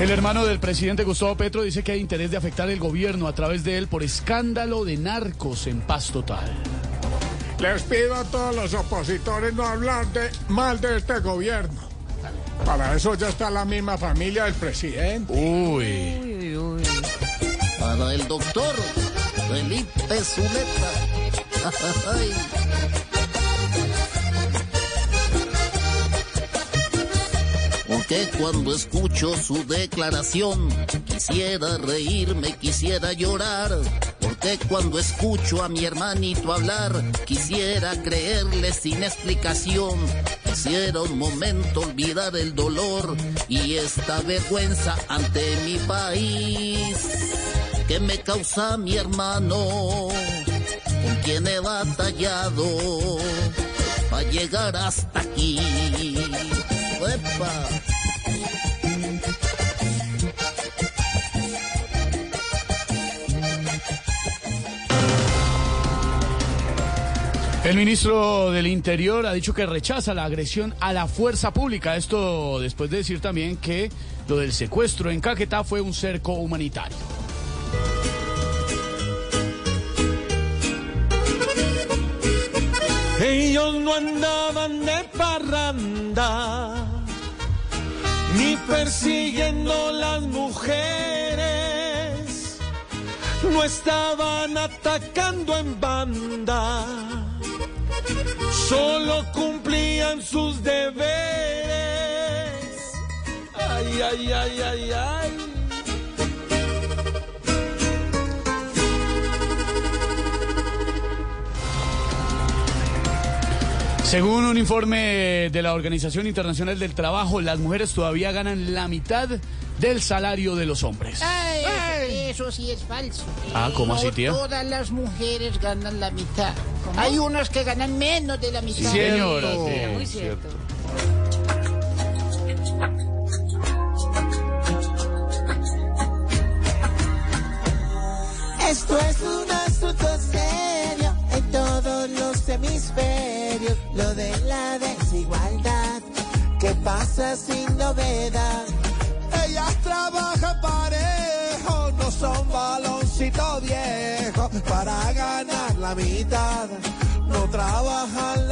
El hermano del presidente Gustavo Petro dice que hay interés de afectar el gobierno a través de él por escándalo de narcos en paz total. Les pido a todos los opositores no hablar de, mal de este gobierno. Para eso ya está la misma familia del presidente. Uy. Para el doctor Felipe Zuleta. Porque cuando escucho su declaración quisiera reírme, quisiera llorar. Porque cuando escucho a mi hermanito hablar quisiera creerle sin explicación. Quisiera un momento olvidar el dolor y esta vergüenza ante mi país que me causa mi hermano, con quien he batallado para llegar hasta aquí. ¡Epa! El ministro del Interior ha dicho que rechaza la agresión a la fuerza pública. Esto después de decir también que lo del secuestro en Caquetá fue un cerco humanitario. Ellos no andaban de parranda, persiguiendo las mujeres, no estaban atacando en banda, solo cumplían sus deberes. Ay, ay, ay, ay, ay. Según un informe de la Organización Internacional del Trabajo, las mujeres todavía ganan la mitad del salario de los hombres. Ay, eso, eso sí es falso. Ah, ¿cómo No así, tía? Todas las mujeres ganan la mitad. Hay unas que ganan menos de la mitad. Señora, tía, Muy cierto. Esto es un asunto serio en todos los hemisferios. Lo de la desigualdad que pasa sin novedad. Ellas trabajan parejo, no son baloncito viejo para ganar la mitad. No trabajan.